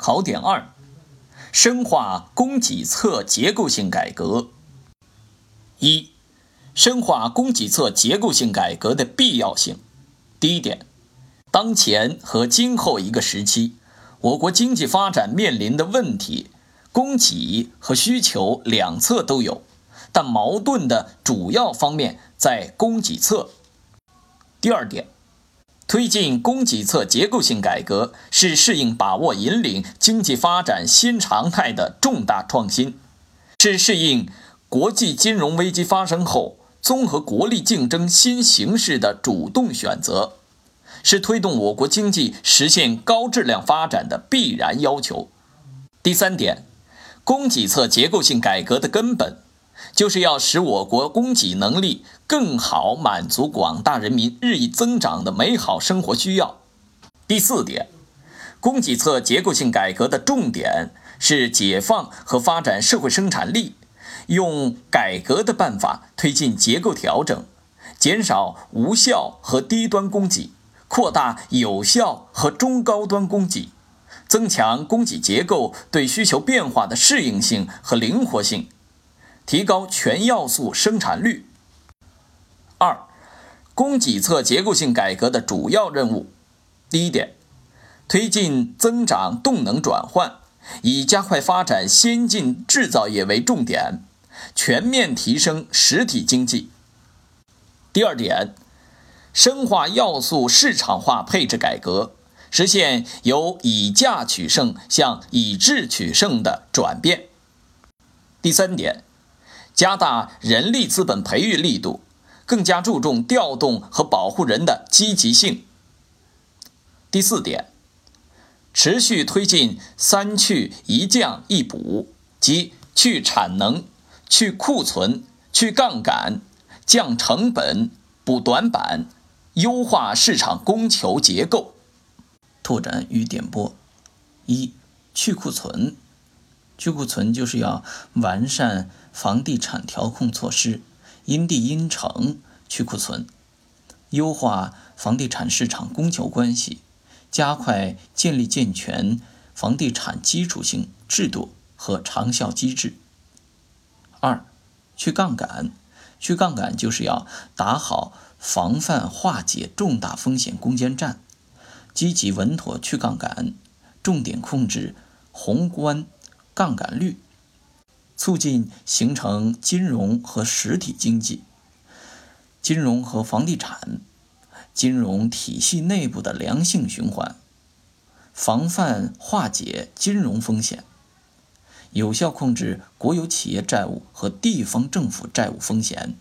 考点二：深化供给侧结构性改革。一、深化供给侧结构性改革的必要性。第一点，当前和今后一个时期，我国经济发展面临的问题，供给和需求两侧都有，但矛盾的主要方面在供给侧。第二点。推进供给侧结构性改革是适应、把握、引领经济发展新常态的重大创新，是适应国际金融危机发生后综合国力竞争新形势的主动选择，是推动我国经济实现高质量发展的必然要求。第三点，供给侧结构性改革的根本。就是要使我国供给能力更好满足广大人民日益增长的美好生活需要。第四点，供给侧结构性改革的重点是解放和发展社会生产力，用改革的办法推进结构调整，减少无效和低端供给，扩大有效和中高端供给，增强供给结构对需求变化的适应性和灵活性。提高全要素生产率。二、供给侧结构性改革的主要任务：第一点，推进增长动能转换，以加快发展先进制造业为重点，全面提升实体经济。第二点，深化要素市场化配置改革，实现由以价取胜向以质取胜的转变。第三点。加大人力资本培育力度，更加注重调动和保护人的积极性。第四点，持续推进“三去一降一补”，即去产能、去库存、去杠杆、降成本、补短板，优化市场供求结构。拓展与点拨：一、去库存。去库存就是要完善房地产调控措施，因地因城去库存，优化房地产市场供求关系，加快建立健全房地产基础性制度和长效机制。二，去杠杆，去杠杆就是要打好防范化解重大风险攻坚战，积极稳妥去杠杆，重点控制宏观。杠杆率，促进形成金融和实体经济、金融和房地产、金融体系内部的良性循环，防范化解金融风险，有效控制国有企业债务和地方政府债务风险。